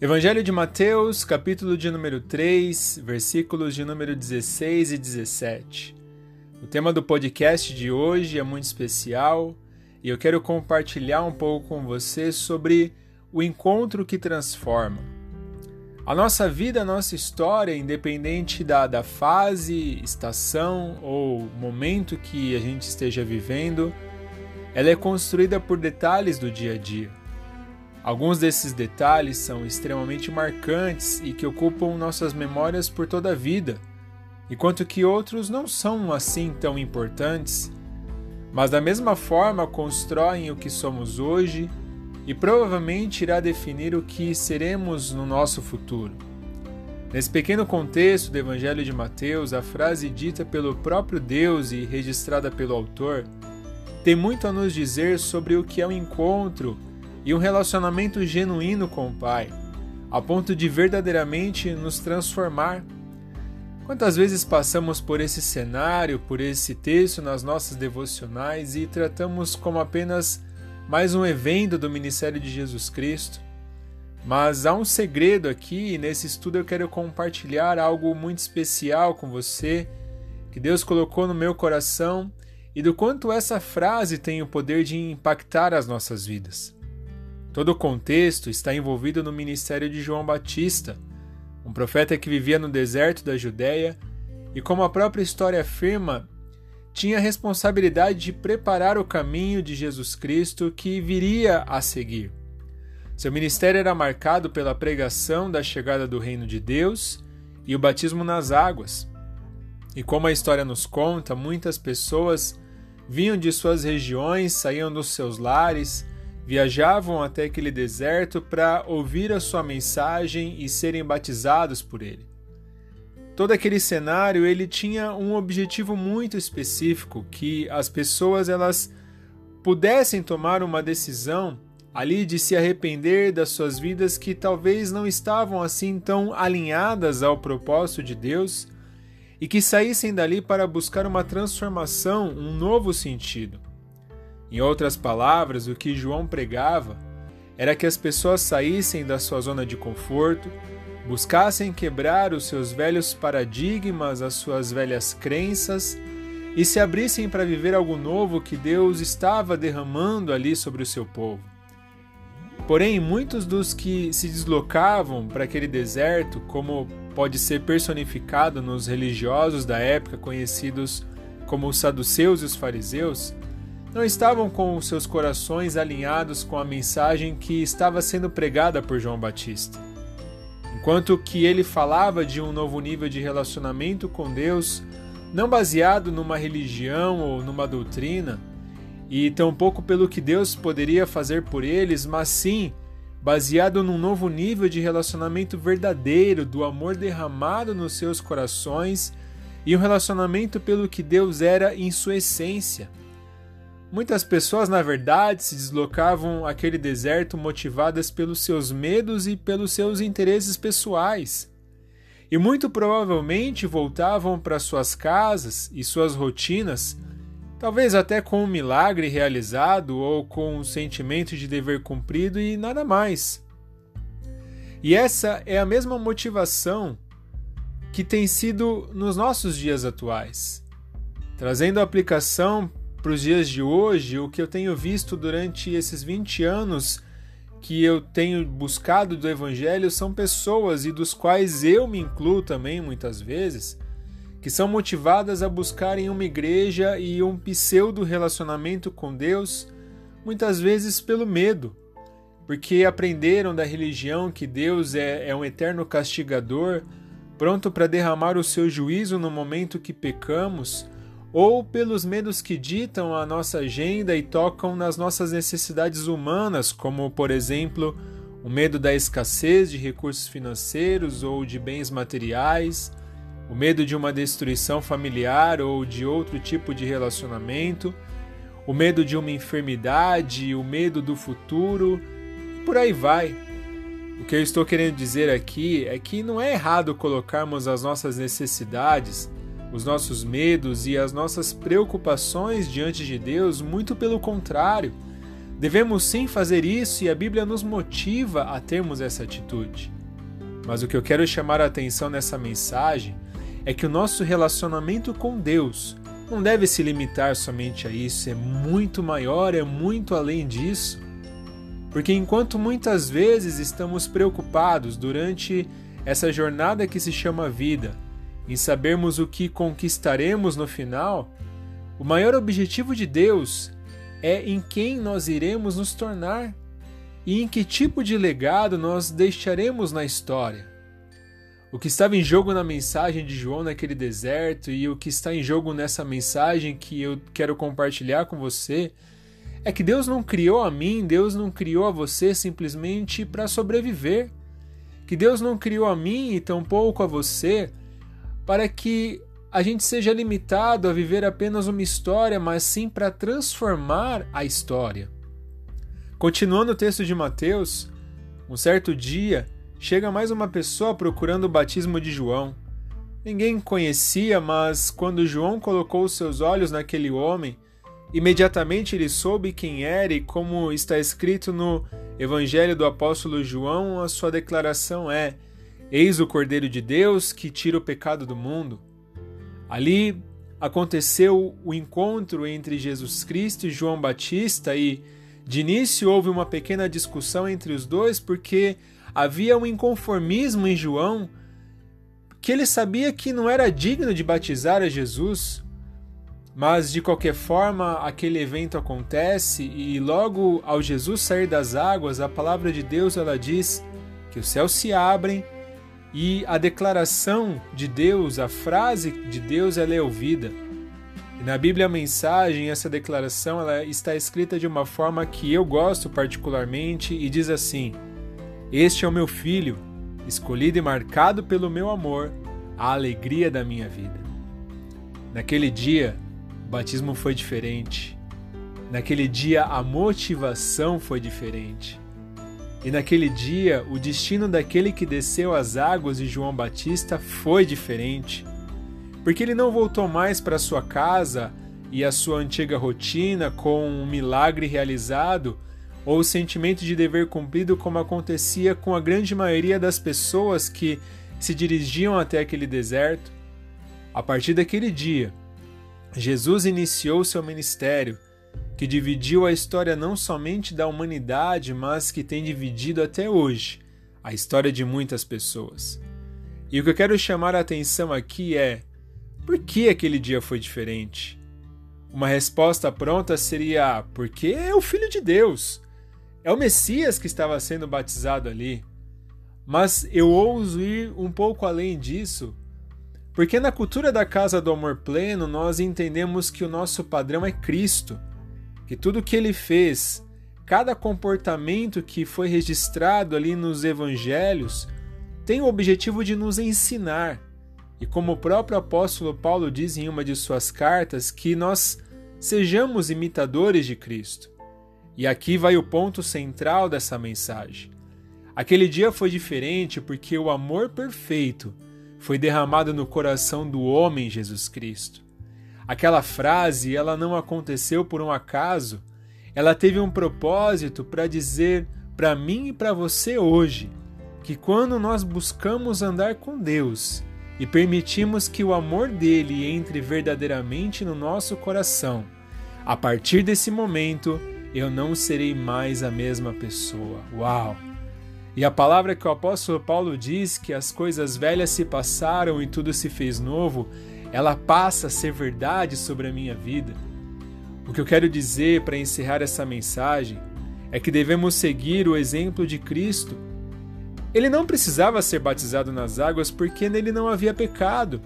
Evangelho de Mateus, capítulo de número 3, versículos de número 16 e 17. O tema do podcast de hoje é muito especial e eu quero compartilhar um pouco com você sobre o encontro que transforma. A nossa vida, a nossa história, independente da, da fase, estação ou momento que a gente esteja vivendo, ela é construída por detalhes do dia a dia. Alguns desses detalhes são extremamente marcantes e que ocupam nossas memórias por toda a vida, enquanto que outros não são assim tão importantes, mas da mesma forma constroem o que somos hoje e provavelmente irá definir o que seremos no nosso futuro. Nesse pequeno contexto do Evangelho de Mateus, a frase dita pelo próprio Deus e registrada pelo autor tem muito a nos dizer sobre o que é o encontro e um relacionamento genuíno com o Pai, a ponto de verdadeiramente nos transformar. Quantas vezes passamos por esse cenário, por esse texto nas nossas devocionais e tratamos como apenas mais um evento do ministério de Jesus Cristo? Mas há um segredo aqui e nesse estudo eu quero compartilhar algo muito especial com você que Deus colocou no meu coração e do quanto essa frase tem o poder de impactar as nossas vidas. Todo o contexto está envolvido no ministério de João Batista, um profeta que vivia no deserto da Judéia e, como a própria história afirma, tinha a responsabilidade de preparar o caminho de Jesus Cristo que viria a seguir. Seu ministério era marcado pela pregação da chegada do reino de Deus e o batismo nas águas. E como a história nos conta, muitas pessoas vinham de suas regiões, saíam dos seus lares, viajavam até aquele deserto para ouvir a sua mensagem e serem batizados por ele. Todo aquele cenário ele tinha um objetivo muito específico, que as pessoas elas pudessem tomar uma decisão ali de se arrepender das suas vidas que talvez não estavam assim tão alinhadas ao propósito de Deus e que saíssem dali para buscar uma transformação, um novo sentido. Em outras palavras, o que João pregava era que as pessoas saíssem da sua zona de conforto, buscassem quebrar os seus velhos paradigmas, as suas velhas crenças e se abrissem para viver algo novo que Deus estava derramando ali sobre o seu povo. Porém, muitos dos que se deslocavam para aquele deserto, como pode ser personificado nos religiosos da época conhecidos como os saduceus e os fariseus, não estavam com seus corações alinhados com a mensagem que estava sendo pregada por João Batista. Enquanto que ele falava de um novo nível de relacionamento com Deus, não baseado numa religião ou numa doutrina, e tampouco pelo que Deus poderia fazer por eles, mas sim baseado num novo nível de relacionamento verdadeiro, do amor derramado nos seus corações e um relacionamento pelo que Deus era em sua essência. Muitas pessoas, na verdade, se deslocavam àquele deserto motivadas pelos seus medos e pelos seus interesses pessoais. E muito provavelmente voltavam para suas casas e suas rotinas, talvez até com um milagre realizado ou com um sentimento de dever cumprido e nada mais. E essa é a mesma motivação que tem sido nos nossos dias atuais, trazendo aplicação para os dias de hoje, o que eu tenho visto durante esses 20 anos que eu tenho buscado do Evangelho são pessoas, e dos quais eu me incluo também muitas vezes, que são motivadas a buscarem uma igreja e um pseudo relacionamento com Deus, muitas vezes pelo medo, porque aprenderam da religião que Deus é, é um eterno castigador, pronto para derramar o seu juízo no momento que pecamos ou pelos medos que ditam a nossa agenda e tocam nas nossas necessidades humanas, como, por exemplo, o medo da escassez de recursos financeiros ou de bens materiais, o medo de uma destruição familiar ou de outro tipo de relacionamento, o medo de uma enfermidade, o medo do futuro, por aí vai. O que eu estou querendo dizer aqui é que não é errado colocarmos as nossas necessidades os nossos medos e as nossas preocupações diante de Deus, muito pelo contrário, Devemos sim fazer isso e a Bíblia nos motiva a termos essa atitude. Mas o que eu quero chamar a atenção nessa mensagem é que o nosso relacionamento com Deus não deve se limitar somente a isso, é muito maior, é muito além disso. Porque enquanto muitas vezes estamos preocupados durante essa jornada que se chama vida, em sabermos o que conquistaremos no final, o maior objetivo de Deus é em quem nós iremos nos tornar e em que tipo de legado nós deixaremos na história. O que estava em jogo na mensagem de João naquele deserto e o que está em jogo nessa mensagem que eu quero compartilhar com você é que Deus não criou a mim, Deus não criou a você simplesmente para sobreviver. Que Deus não criou a mim e tampouco a você para que a gente seja limitado a viver apenas uma história, mas sim para transformar a história. Continuando o texto de Mateus, um certo dia chega mais uma pessoa procurando o batismo de João. Ninguém conhecia, mas quando João colocou seus olhos naquele homem, imediatamente ele soube quem era e como está escrito no Evangelho do apóstolo João, a sua declaração é: Eis o Cordeiro de Deus que tira o pecado do mundo. Ali aconteceu o encontro entre Jesus Cristo e João Batista e de início houve uma pequena discussão entre os dois porque havia um inconformismo em João que ele sabia que não era digno de batizar a Jesus. Mas de qualquer forma, aquele evento acontece e logo ao Jesus sair das águas, a palavra de Deus ela diz que os céus se abrem e a declaração de Deus, a frase de Deus, ela é ouvida. E na Bíblia a mensagem, essa declaração, ela está escrita de uma forma que eu gosto particularmente e diz assim: Este é o meu filho, escolhido e marcado pelo meu amor, a alegria da minha vida. Naquele dia, o batismo foi diferente. Naquele dia, a motivação foi diferente. E naquele dia, o destino daquele que desceu as águas de João Batista foi diferente. Porque ele não voltou mais para sua casa e a sua antiga rotina com um milagre realizado ou o sentimento de dever cumprido, como acontecia com a grande maioria das pessoas que se dirigiam até aquele deserto. A partir daquele dia, Jesus iniciou seu ministério que dividiu a história não somente da humanidade, mas que tem dividido até hoje a história de muitas pessoas. E o que eu quero chamar a atenção aqui é: por que aquele dia foi diferente? Uma resposta pronta seria: porque é o Filho de Deus. É o Messias que estava sendo batizado ali. Mas eu ouso ir um pouco além disso, porque na cultura da casa do amor pleno nós entendemos que o nosso padrão é Cristo que tudo que ele fez, cada comportamento que foi registrado ali nos evangelhos, tem o objetivo de nos ensinar. E como o próprio apóstolo Paulo diz em uma de suas cartas, que nós sejamos imitadores de Cristo. E aqui vai o ponto central dessa mensagem. Aquele dia foi diferente porque o amor perfeito foi derramado no coração do homem Jesus Cristo. Aquela frase, ela não aconteceu por um acaso. Ela teve um propósito para dizer para mim e para você hoje que quando nós buscamos andar com Deus e permitimos que o amor dele entre verdadeiramente no nosso coração, a partir desse momento eu não serei mais a mesma pessoa. Uau! E a palavra que o apóstolo Paulo diz que as coisas velhas se passaram e tudo se fez novo, ela passa a ser verdade sobre a minha vida. O que eu quero dizer para encerrar essa mensagem é que devemos seguir o exemplo de Cristo. Ele não precisava ser batizado nas águas porque nele não havia pecado.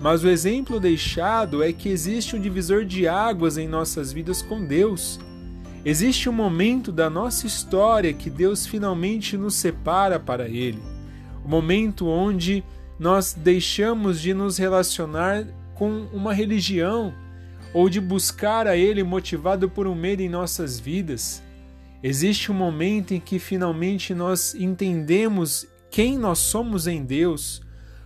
Mas o exemplo deixado é que existe um divisor de águas em nossas vidas com Deus. Existe um momento da nossa história que Deus finalmente nos separa para Ele. O momento onde nós deixamos de nos relacionar com uma religião ou de buscar a Ele motivado por um medo em nossas vidas. Existe um momento em que finalmente nós entendemos quem nós somos em Deus,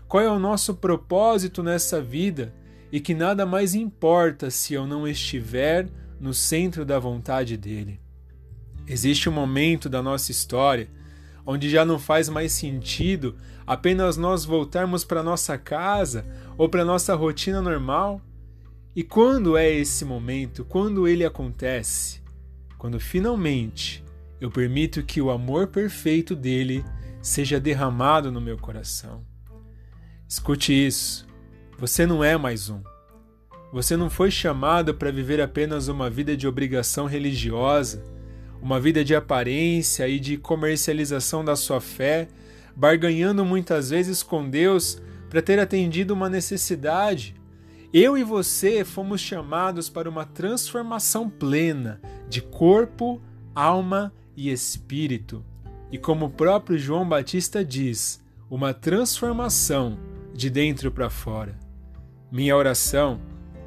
qual é o nosso propósito nessa vida e que nada mais importa se eu não estiver no centro da vontade dele. Existe um momento da nossa história onde já não faz mais sentido apenas nós voltarmos para nossa casa ou para nossa rotina normal. E quando é esse momento? Quando ele acontece? Quando finalmente eu permito que o amor perfeito dele seja derramado no meu coração. Escute isso. Você não é mais um. Você não foi chamado para viver apenas uma vida de obrigação religiosa uma vida de aparência e de comercialização da sua fé, barganhando muitas vezes com Deus para ter atendido uma necessidade. Eu e você fomos chamados para uma transformação plena de corpo, alma e espírito. E como o próprio João Batista diz, uma transformação de dentro para fora. Minha oração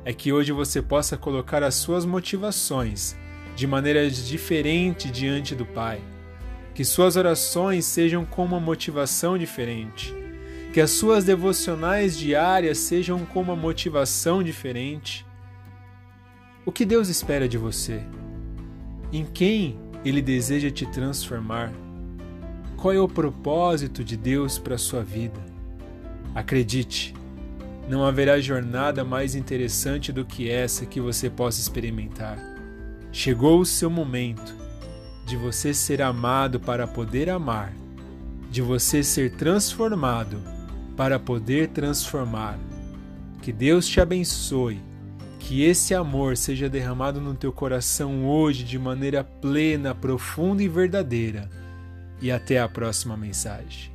é que hoje você possa colocar as suas motivações de maneiras diferentes diante do Pai. Que suas orações sejam com uma motivação diferente. Que as suas devocionais diárias sejam com uma motivação diferente. O que Deus espera de você? Em quem Ele deseja te transformar? Qual é o propósito de Deus para a sua vida? Acredite, não haverá jornada mais interessante do que essa que você possa experimentar. Chegou o seu momento de você ser amado para poder amar, de você ser transformado para poder transformar. Que Deus te abençoe, que esse amor seja derramado no teu coração hoje de maneira plena, profunda e verdadeira. E até a próxima mensagem.